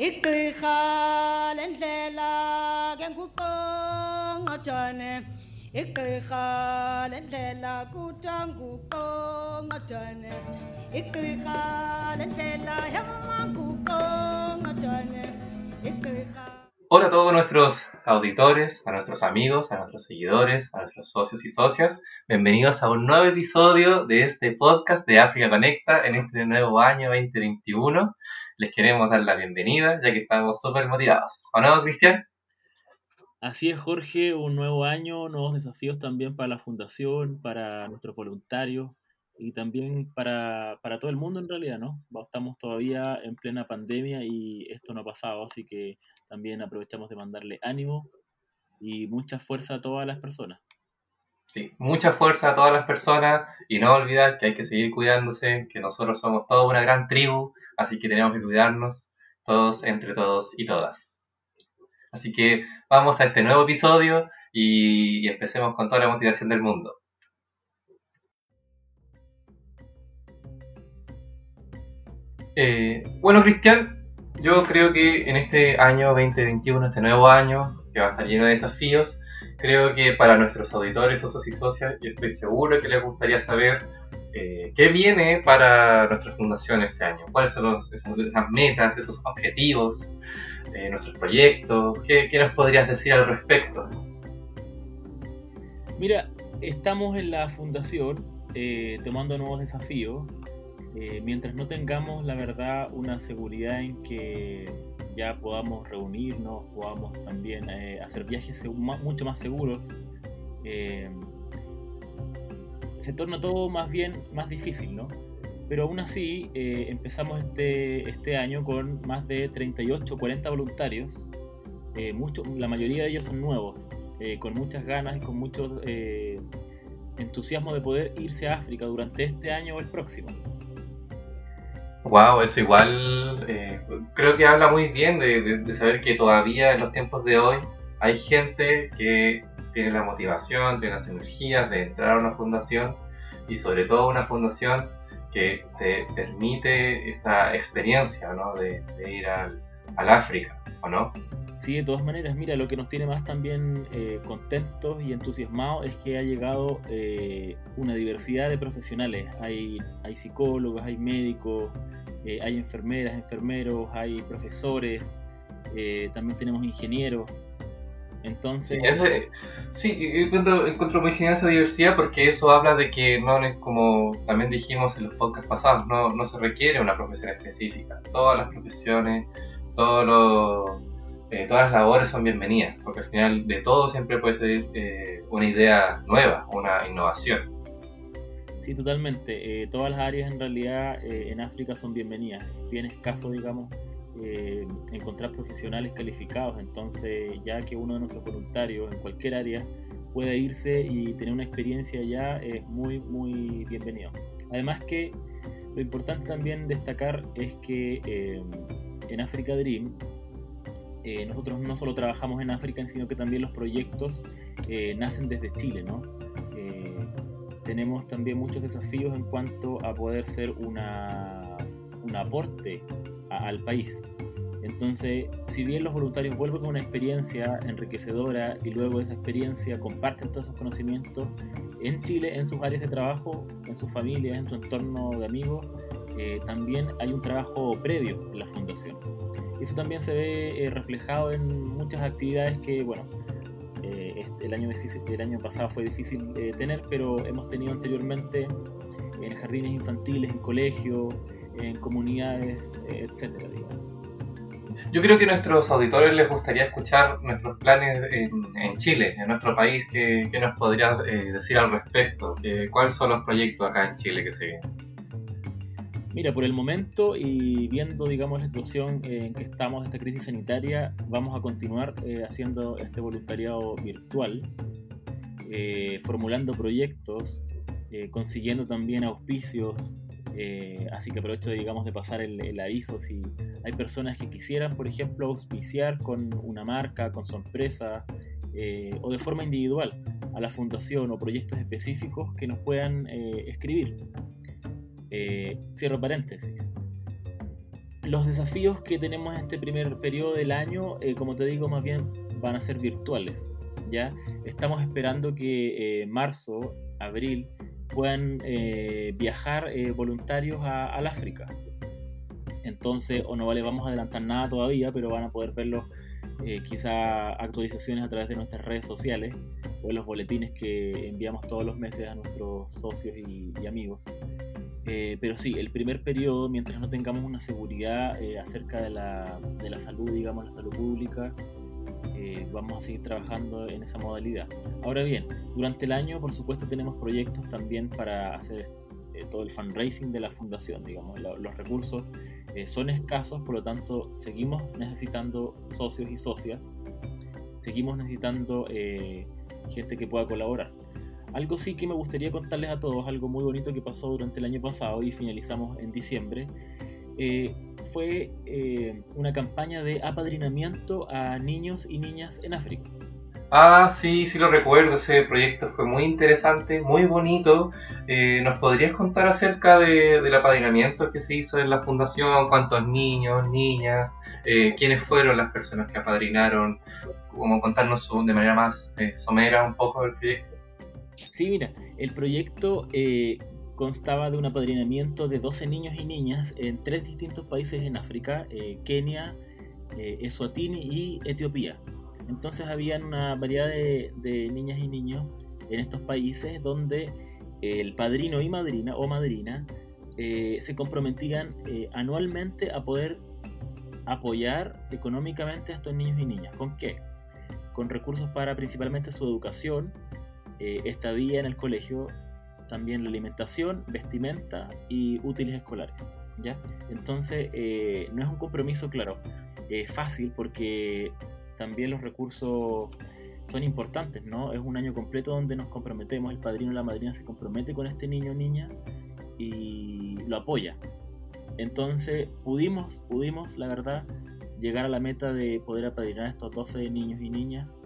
lendlela ke lendlela lendlela Hola a todos nuestros auditores, a nuestros amigos, a nuestros seguidores, a nuestros socios y socias. Bienvenidos a un nuevo episodio de este podcast de África Conecta en este nuevo año 2021. Les queremos dar la bienvenida ya que estamos súper motivados. ¿O no, Cristian? Así es, Jorge, un nuevo año, nuevos desafíos también para la fundación, para nuestros voluntarios y también para, para todo el mundo en realidad, ¿no? Estamos todavía en plena pandemia y esto no ha pasado, así que también aprovechamos de mandarle ánimo y mucha fuerza a todas las personas. Sí, mucha fuerza a todas las personas y no olvidar que hay que seguir cuidándose, que nosotros somos toda una gran tribu, así que tenemos que cuidarnos todos entre todos y todas. Así que vamos a este nuevo episodio y, empecemos con toda la motivación del mundo. Eh, bueno, Cristian, yo creo que en este año 2021, este nuevo año, que va a estar lleno de desafíos, creo que para nuestros auditores, socios y socias, yo estoy seguro que les gustaría saber eh, qué viene para nuestra fundación este año, cuáles son esas, metas, esos objetivos, eh, nuestros proyectos, ¿qué, nos podrías decir al respecto? Mira, estamos en la fundación eh, tomando nuevos desafíos. eh, mientras no tengamos, la verdad, una seguridad en que ya podamos reunirnos, podamos también hacer viajes mucho más seguros, se torna todo más bien más difícil, ¿no? Pero aún así, eh, empezamos este, este año con más de 38 40 voluntarios. eh, mucho- la mayoría de ellos son nuevos, eh, con muchas ganas y con mucho eh, entusiasmo de poder irse a África durante este año o el próximo. Wow, eso igual creo que habla muy bien de, de- de saber que todavía en los tiempos de hoy hay gente que tiene la motivación, tiene las energías de entrar a una fundación y sobre todo una fundación que te permite esta experiencia ¿no? de, ir al, África, ¿o no? Sí, de todas maneras, mira, lo que nos tiene más también eh, contentos y entusiasmados es que ha llegado eh, una diversidad de profesionales. Hay, hay psicólogos, hay médicos, eh, hay enfermeras, enfermeros, hay profesores, también tenemos ingenieros. Entonces, Ese- sí, yo encuentro, encuentro muy genial esa diversidad porque eso habla de que no es como también dijimos en los podcasts pasados, no, no se requiere una profesión específica. Todas las profesiones, todos los, eh, todas las labores son bienvenidas, porque al final de todo siempre puede ser eh, una idea nueva, una innovación. Sí, totalmente. Eh, todas las áreas en realidad eh, en África son bienvenidas. Bien escaso, digamos, eh, encontrar profesionales calificados. Entonces, ya que uno de nuestros voluntarios en cualquier área pueda irse y tener una experiencia allá, es muy, muy bienvenido. Además que lo importante también destacar es que eh, en Africa Dream eh, nosotros no solo trabajamos en África, sino que también los proyectos nacen desde Chile, ¿no? Tenemos también muchos desafíos en cuanto a poder ser una, un aporte a- al país. Entonces, si bien los voluntarios vuelven con una experiencia enriquecedora y luego esa experiencia comparten todos esos conocimientos en Chile, en sus áreas de trabajo, en sus familias, en su entorno de amigos, eh, también hay un trabajo previo en la fundación. Eso también se ve eh, reflejado en muchas actividades que, bueno, eh, el, año difícil- el año pasado fue difícil eh, tener, pero hemos tenido anteriormente en jardines infantiles, en colegios, en comunidades, eh, etcétera, digamos. Yo creo que a nuestros auditores les gustaría escuchar nuestros planes en, en Chile, en nuestro país. ¿Qué, qué nos podrías eh, decir al respecto? Eh, ¿Cuáles son los proyectos acá en Chile que se vienen? Mira, por el momento y viendo, digamos, la situación en que estamos, esta crisis sanitaria, vamos a continuar eh, haciendo este voluntariado virtual, eh, formulando proyectos, eh, consiguiendo también auspicios, eh, así que aprovecho, digamos, de pasar el, el aviso si hay personas que quisieran, por ejemplo, auspiciar con una marca, con su empresa, eh, o de forma individual a la fundación o proyectos específicos que nos puedan eh, escribir. Cierro paréntesis. los desafíos que tenemos en este primer periodo del año, como te digo, más bien van a ser virtuales. ¿ya? Estamos esperando que marzo, abril, puedan viajar voluntarios al África. Entonces, o no le vamos a adelantar nada todavía, pero van a poder verlos eh, quizá actualizaciones a través de nuestras redes sociales o en los boletines que enviamos todos los meses a nuestros socios y, amigos. Eh, pero sí, el primer periodo, mientras no tengamos una seguridad eh, acerca de la, de la, salud, digamos, la salud pública, vamos a seguir trabajando en esa modalidad. Ahora bien, durante el año, por supuesto, tenemos proyectos también para hacer todo el fundraising de la fundación, digamos, los recursos eh, son escasos, por lo tanto seguimos necesitando socios y socias, seguimos necesitando eh, gente que pueda colaborar. Algo sí que me gustaría contarles a todos, algo muy bonito que pasó durante el año pasado y finalizamos en diciembre, eh, fue una campaña de apadrinamiento a niños y niñas en África. Ah, sí, sí lo recuerdo, ese proyecto fue muy interesante, muy bonito. Eh, ¿Nos podrías contar acerca de, del apadrinamiento que se hizo en la fundación? ¿Cuántos niños, niñas? Eh, ¿Quiénes fueron las personas que apadrinaron? ¿Cómo contarnos de manera más eh, somera un poco del proyecto? Sí, mira, el proyecto constaba de un apadrinamiento de 12 niños y niñas en tres distintos países en África, Kenia, Eswatini y Etiopía. Entonces había una variedad de, niñas y niños en estos países donde el padrino y madrina o madrina eh, se comprometían eh, anualmente a poder apoyar económicamente a estos niños y niñas. ¿Con qué? Con recursos para principalmente su educación, eh, estadía en el colegio, también la alimentación, vestimenta y útiles escolares. ¿ya? Entonces, no es un compromiso, claro, fácil porque también los recursos son importantes, ¿no? Es un año completo donde nos comprometemos, el padrino o la madrina se compromete con este niño o niña y lo apoya. Entonces pudimos, pudimos, la verdad, llegar a la meta de poder apadrinar a estos 12 niños y niñas.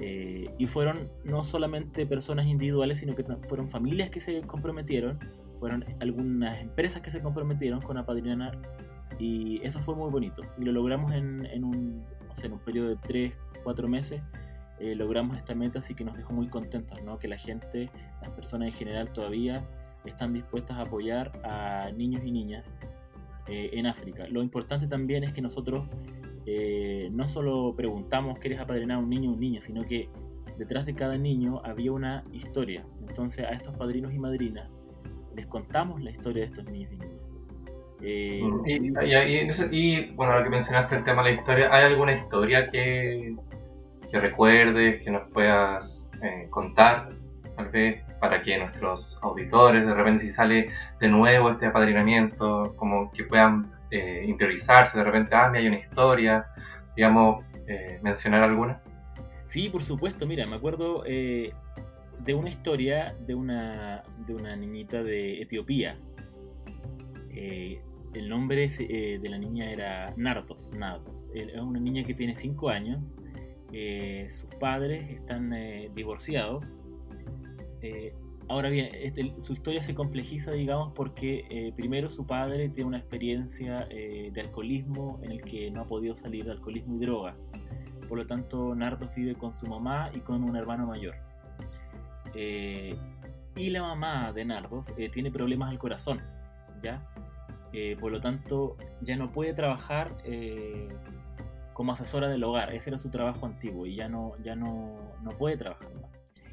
Eh, y fueron no solamente personas individuales, sino que fueron familias que se comprometieron, fueron algunas empresas que se comprometieron con apadrinar y eso fue muy bonito. Y lo logramos en, en un, en un periodo de 3, 4 meses, eh, logramos esta meta, así que nos dejó muy contentos, ¿no? Que la gente, las personas en general todavía están dispuestas a apoyar a niños y niñas eh, en África. Lo importante también es que nosotros eh, no solo preguntamos, ¿quieres apadrinar a un niño o un niña? Sino que detrás de cada niño había una historia. Entonces a estos padrinos y madrinas les contamos la historia de estos niños y niñas. Eh, y, bueno, ahora que mencionaste el tema de la historia, ¿hay alguna historia que, que recuerdes, que nos puedas eh, contar, tal vez, para que nuestros auditores, de repente si sale de nuevo este apadrinamiento, como que puedan eh, interiorizarse, de repente, ah, hay una historia, digamos, mencionar alguna? Sí, por supuesto, mira, me acuerdo de una historia de una, de una niñita de Etiopía, eh, el nombre eh, de la niña era Nardos. Nardos. Es una niña que tiene 5 años. Eh, sus padres están divorciados. Ahora bien, este, su historia se complejiza, digamos, porque primero su padre tiene una experiencia de alcoholismo en el que no ha podido salir de alcoholismo y drogas. Por lo tanto, Nardos vive con su mamá y con un hermano mayor. y la mamá de Nardos tiene problemas al corazón, ¿ya? Eh, por lo tanto, ya no puede trabajar eh, como asesora del hogar. Ese era su trabajo antiguo y ya no, ya no, no puede trabajar más.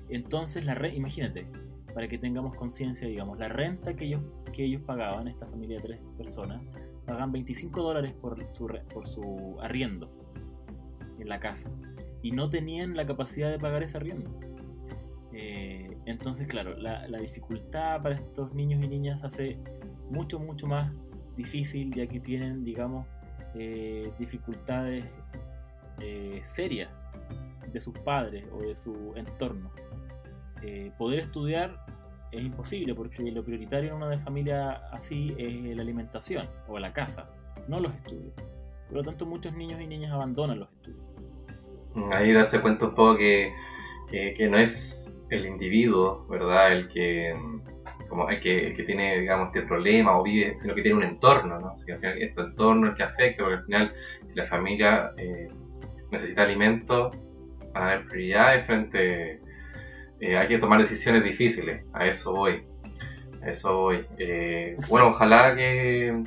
Entonces, la re imagínate, para que tengamos conciencia, digamos, la renta que ellos, que ellos pagaban, esta familia de tres personas, pagaban 25 dólares por su, por su arriendo en la casa y no tenían la capacidad de pagar ese arriendo. Eh, entonces, claro, la, la, dificultad para estos niños y niñas hace mucho, mucho más difícil ya que tienen, digamos, eh, dificultades eh, serias de sus padres o de su entorno. Eh, poder estudiar es imposible porque lo prioritario en una familia así es la alimentación o la casa, no los estudios. Por lo tanto, muchos niños y niñas abandonan los estudios. Ahí darse cuenta un poco que, que, no es el individuo, ¿verdad? El que como el que, que, tiene, digamos, este problema o vive, sino que tiene un entorno, ¿no? Al final, este entorno el que afecta, porque al final, si la familia eh, necesita alimento, van a haber prioridades frente. Eh, hay que tomar decisiones difíciles, a eso voy. A eso voy. Eh, bueno, ojalá que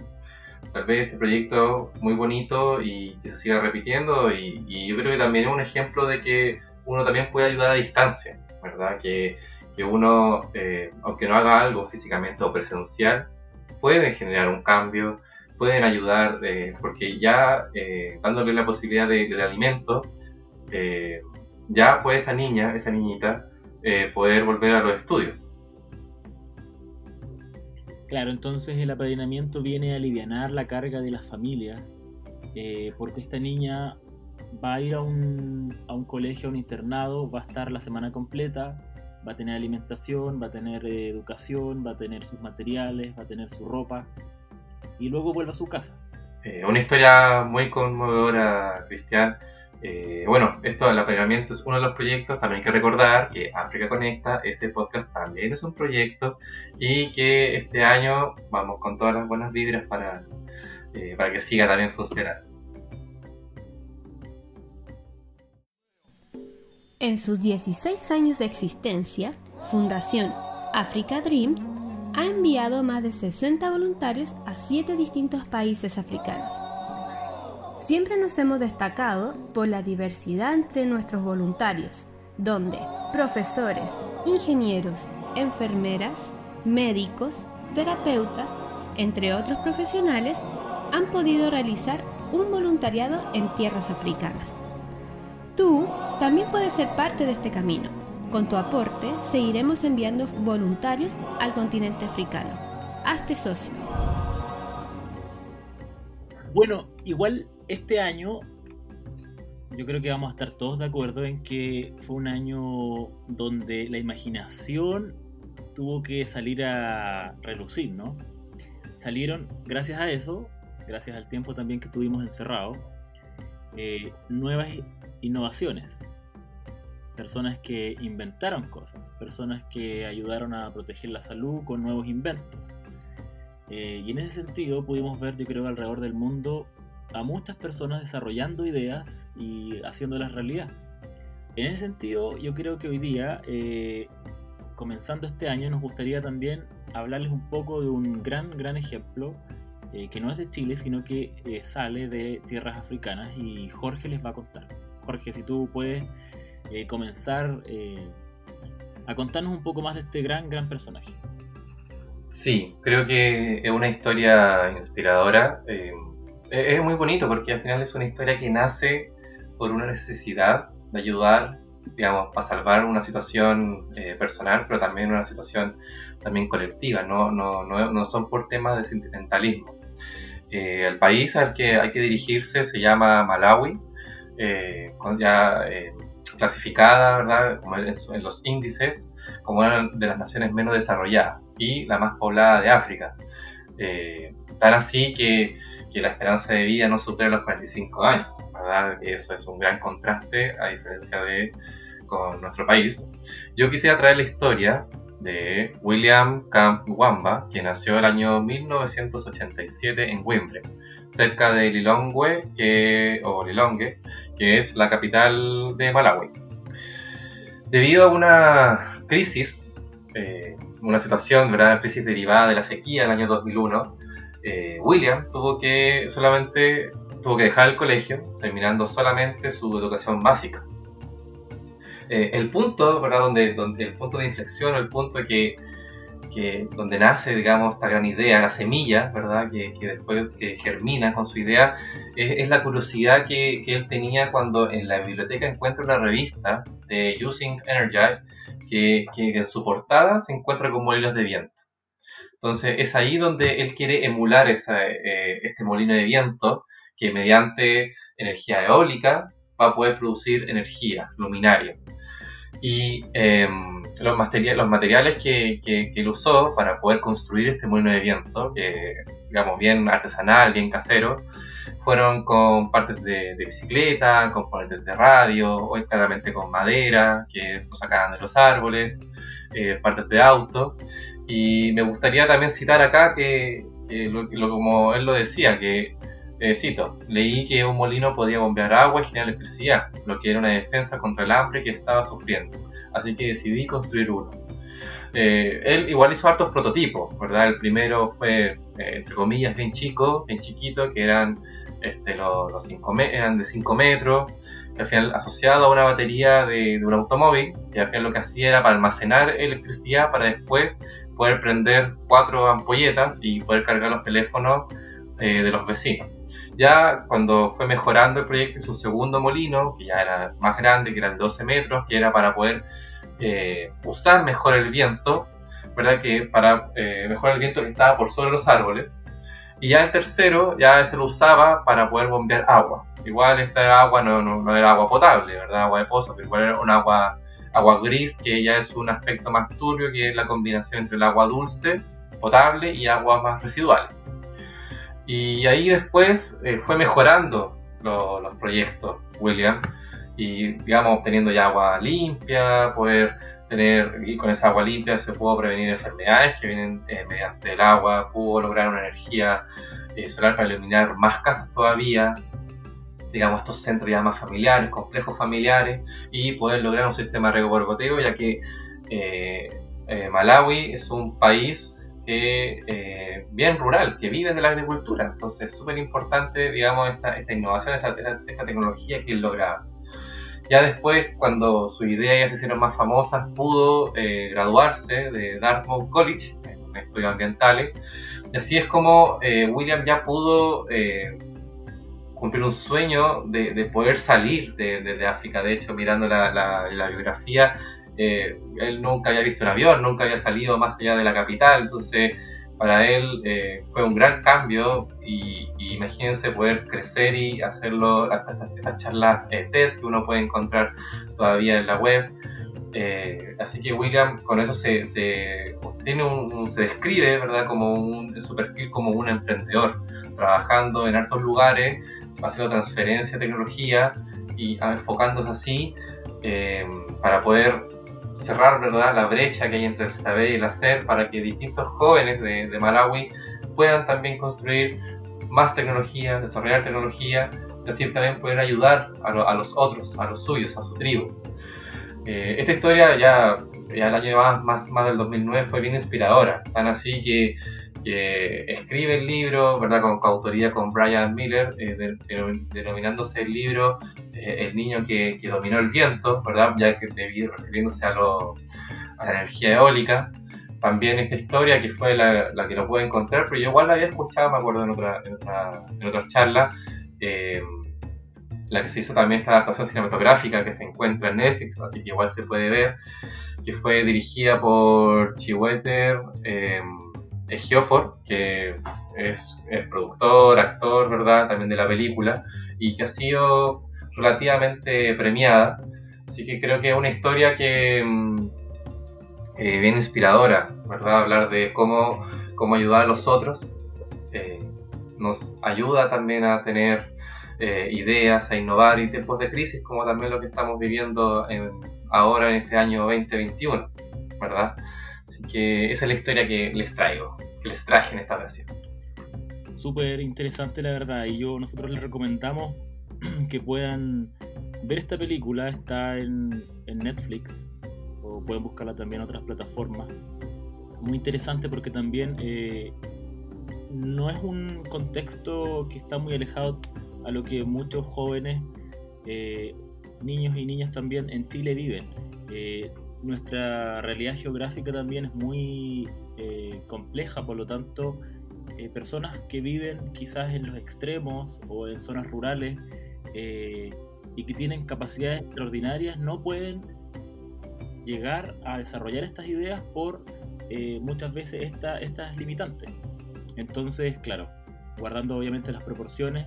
tal vez este proyecto muy bonito y que se siga repitiendo y, y yo creo que también es un ejemplo de que uno también puede ayudar a distancia, ¿verdad? Que que uno, eh, aunque no haga algo físicamente o presencial, puede generar un cambio, pueden ayudar, eh, porque ya eh, dándole la posibilidad de, de alimento, ya puede esa niña, esa niñita, poder volver a los estudios. Claro, entonces el apadrinamiento viene a aliviar la carga de las familias, porque esta niña va a ir a un, a un colegio, a un internado, va a estar la semana completa, va a tener alimentación, va a tener eh, educación, va a tener sus materiales, va a tener su ropa y luego vuelve a su casa. Eh, una historia muy conmovedora, Cristian. Eh, bueno, esto del apadrinamiento es uno de los proyectos. También hay que recordar que África Conecta, este podcast también es un proyecto y que este año vamos con todas las buenas vibras para, para que siga también funcionando. En sus 16 años de existencia, Fundación Africa Dream ha enviado más de 60 voluntarios a 7 distintos países africanos. Siempre nos hemos destacado por la diversidad entre nuestros voluntarios, donde profesores, ingenieros, enfermeras, médicos, terapeutas, entre otros profesionales, han podido realizar un voluntariado en tierras africanas. Tú también puedes ser parte de este camino. Con tu aporte seguiremos enviando voluntarios al continente africano. Hazte socio. Bueno, igual este año yo creo que vamos a estar todos de acuerdo en que fue un año donde la imaginación tuvo que salir a relucir, ¿no? Salieron, gracias a eso, gracias al tiempo también que tuvimos encerrado, eh, nuevas innovaciones, personas que inventaron cosas, personas que ayudaron a proteger la salud con nuevos inventos. Eh, y en ese sentido pudimos ver, yo creo, alrededor del mundo a muchas personas desarrollando ideas y haciéndolas realidad. En ese sentido, yo creo que hoy día, eh, comenzando este año, nos gustaría también hablarles un poco de un gran, gran ejemplo eh, que no es de Chile, sino que sale de tierras africanas y Jorge les va a contar. Jorge, si tú puedes eh, comenzar eh, a contarnos un poco más de este gran, gran personaje. Sí, creo que es una historia inspiradora. Eh, es muy bonito porque al final es una historia que nace por una necesidad de ayudar, digamos, a salvar una situación personal, pero también una situación también colectiva. No, no, no, no son por temas de sentimentalismo. el país al que hay que dirigirse se llama Malawi eh, ya eh, clasificada ¿verdad? Como en, los índices como una de las naciones menos desarrolladas y la más poblada de África. Eh, tan así que, que, la esperanza de vida no supera los 45 años, ¿verdad? Eso es un gran contraste a diferencia de con nuestro país. Yo quisiera traer la historia de William Camp Wamba, que nació el año 1987 en Wembley, cerca de Lilongwe, que, o Lilongwe, que es la capital de Malawi. Debido a una crisis, eh, una situación, ¿verdad? crisis derivada de la sequía del año 2001, eh, William tuvo que solamente tuvo que dejar el colegio, terminando solamente su educación básica. Eh, el punto, ¿verdad? Donde, donde el punto de inflexión, el punto que que, donde nace, digamos, esta gran idea, la semilla, ¿verdad? Que, que después que germina con su idea, es, la curiosidad que, que, él tenía cuando en la biblioteca encuentra una revista de Using Energy, que, en su portada se encuentra con molinos de viento. Entonces es ahí donde él quiere emular esa, eh, este molino de viento que mediante energía eólica va a poder producir energía luminaria. Y em, los, materiales, los materiales que, que, él usó para poder construir este molino de viento, que digamos bien artesanal, bien casero, fueron con partes de, bicicleta, componentes de radio, hoy claramente con madera, que lo sacaban de los árboles, eh, partes de auto. Y me gustaría también citar acá que, lo, como él lo decía, que, eh, cito, leí que un molino podía bombear agua y generar electricidad, lo que era una defensa contra el hambre que estaba sufriendo. Así que decidí construir uno. Eh, él igual hizo hartos prototipos, ¿verdad? El primero fue, eh, entre comillas, bien chico, bien chiquito, que eran, este, los, cinco eran de 5 metros, que al final asociado a una batería de, un automóvil, que al final lo que hacía era para almacenar electricidad para después poder prender cuatro ampolletas y poder cargar los teléfonos eh, de los vecinos. Ya cuando fue mejorando el proyecto, un segundo molino, que ya era más grande, que era de 12 metros, que era para poder eh, usar mejor el viento, ¿verdad? Que para eh, mejorar el viento que estaba por sobre los árboles. Y ya el tercero, ya se lo usaba para poder bombear agua. Igual esta agua no, no, era agua potable, ¿verdad? Agua de pozo, pero igual era un agua, agua gris, que ya es un aspecto más turbio, que es la combinación entre el agua dulce, potable, y agua más residual. Y ahí después eh, fue mejorando los proyectos, William y digamos obteniendo ya agua limpia, poder tener, y con esa agua limpia se pudo prevenir enfermedades que vienen eh, mediante el agua, pudo lograr una energía eh, solar para iluminar más casas todavía, digamos estos centros ya más familiares, complejos familiares, y poder lograr un sistema de riego por goteo, ya que eh, Malawi es un país que, bien rural, que vive de la agricultura, entonces es súper importante, digamos, esta, esta innovación, esta, esta, tecnología que él lograba. Ya después, cuando sus ideas ya se hicieron más famosas, pudo eh, graduarse de Dartmouth College en estudios ambientales. Y así es como eh, William ya pudo eh, cumplir un sueño de, poder salir de, África. De hecho, mirando la, la biografía, él nunca había visto un avión, nunca había salido más allá de la capital. Entonces, para él eh, fue un gran cambio y, imagínense poder crecer y hacerlo, estas charlas eh, TED que uno puede encontrar todavía en la web. Eh, así que William con eso se, se, un, se describe ¿verdad? como un, su perfil como un emprendedor, trabajando en altos lugares, haciendo transferencia de tecnología y enfocándose así para poder cerrar ¿verdad? la brecha que hay entre el saber y el hacer para que distintos jóvenes de, de Malawi puedan también construir más tecnología, desarrollar tecnología, y así también poder ayudar a, a, los otros, a los suyos, a su tribu. Eh, esta historia ya, ya el año más, más del 2009 fue bien inspiradora, tan así que que escribe el libro, ¿verdad? Con coautoría con Brian Miller, eh, denominándose el libro eh, El niño que, dominó el viento, ¿verdad? Ya que debido, refiriéndose a, lo, la energía eólica. También esta historia que fue la, que lo pude encontrar, pero yo igual la había escuchado, me acuerdo, en otra, en otra, en otra charla. Eh, la que se hizo también esta adaptación cinematográfica que se encuentra en Netflix, así que igual se puede ver, que fue dirigida por Chiwetel eh, Geofford, que es, productor, actor, ¿verdad? También de la película, y que ha sido relativamente premiada. Así que creo que es una historia que mm, eh, bien inspiradora, ¿verdad? Hablar de cómo, cómo ayudar a los otros. Eh, nos ayuda también a tener eh, ideas, a innovar y tiempos de crisis, como también lo que estamos viviendo ahora en este año 2021, ¿verdad? Así que esa es la historia que les traigo, que les traje en esta versión. Súper interesante la verdad y yo nosotros les recomendamos que puedan ver esta película, está en, Netflix o pueden buscarla también en otras plataformas. Muy interesante porque también eh, no es un contexto que está muy alejado a lo que muchos jóvenes, eh, niños y niñas también en Chile viven. Eh, nuestra realidad geográfica también es muy eh, compleja, por lo tanto, eh, personas que viven quizás en los extremos o en zonas rurales eh, y que tienen capacidades extraordinarias no pueden llegar a desarrollar estas ideas por muchas veces esta, estas limitantes. Entonces, claro, guardando obviamente las proporciones,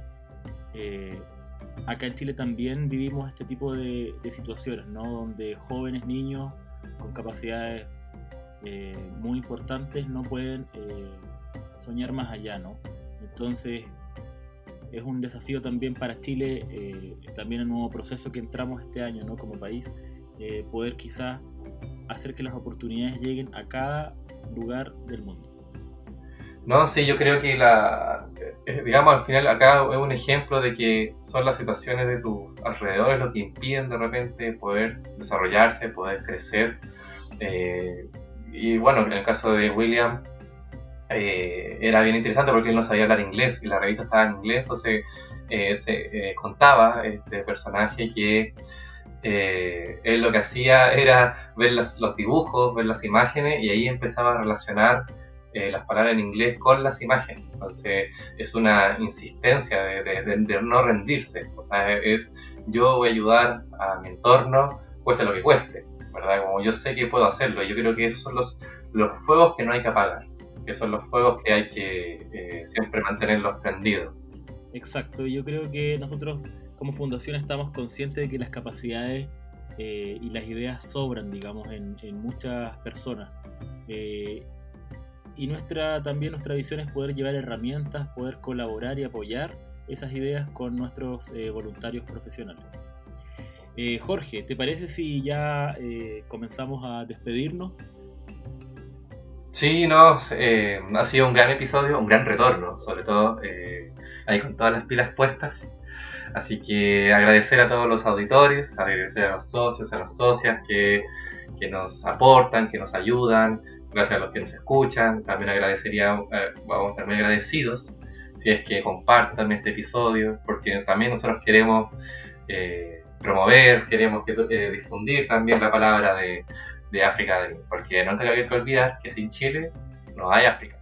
acá en Chile también vivimos este tipo de, de situaciones, ¿no? Donde jóvenes, niños, con capacidades eh, muy importantes no pueden eh, soñar más allá, ¿no? Entonces es un desafío también para Chile, eh, también el nuevo proceso que entramos este año, ¿no? Como país, poder quizás hacer que las oportunidades lleguen a cada lugar del mundo. No, sí, yo creo que la, eh, digamos, al final acá es un ejemplo de que son las situaciones de tus alrededores lo que impiden de repente poder desarrollarse, poder crecer. Eh, y bueno, en el caso de William eh, era bien interesante porque él no sabía hablar inglés y la revista estaba en inglés, entonces se contaba este personaje que él lo que hacía era ver los dibujos, ver las imágenes y ahí empezaba a relacionar las palabras en inglés con las imágenes. Entonces es una insistencia de, no rendirse. O sea, es yo voy a ayudar a mi entorno, cueste lo que cueste, ¿verdad? Como yo sé que puedo hacerlo. Yo creo que esos son los, los fuegos que no hay que apagar, que son los fuegos que hay que eh, siempre mantenerlos prendidos. Exacto, yo creo que nosotros como fundación estamos conscientes de que las capacidades eh, y las ideas sobran, digamos, en, en muchas personas. Eh, y nuestra, también nuestra visión es poder llevar herramientas, poder colaborar y apoyar esas ideas con nuestros eh, voluntarios profesionales. Eh, Jorge, ¿te parece si ya eh, comenzamos a despedirnos? Sí, no, ha sido un gran episodio, un gran retorno, sobre todo ahí con todas las pilas puestas. Así que agradecer a todos los auditores, agradecer a los socios, a las socias que, que nos aportan, que nos ayudan, gracias a los que nos escuchan. También agradecería, eh, vamos a estar muy agradecidos si es que compartan este episodio, porque también nosotros queremos eh, promover, queremos que, eh, difundir también la palabra de, de África, porque no hay que olvidar que sin Chile no hay África.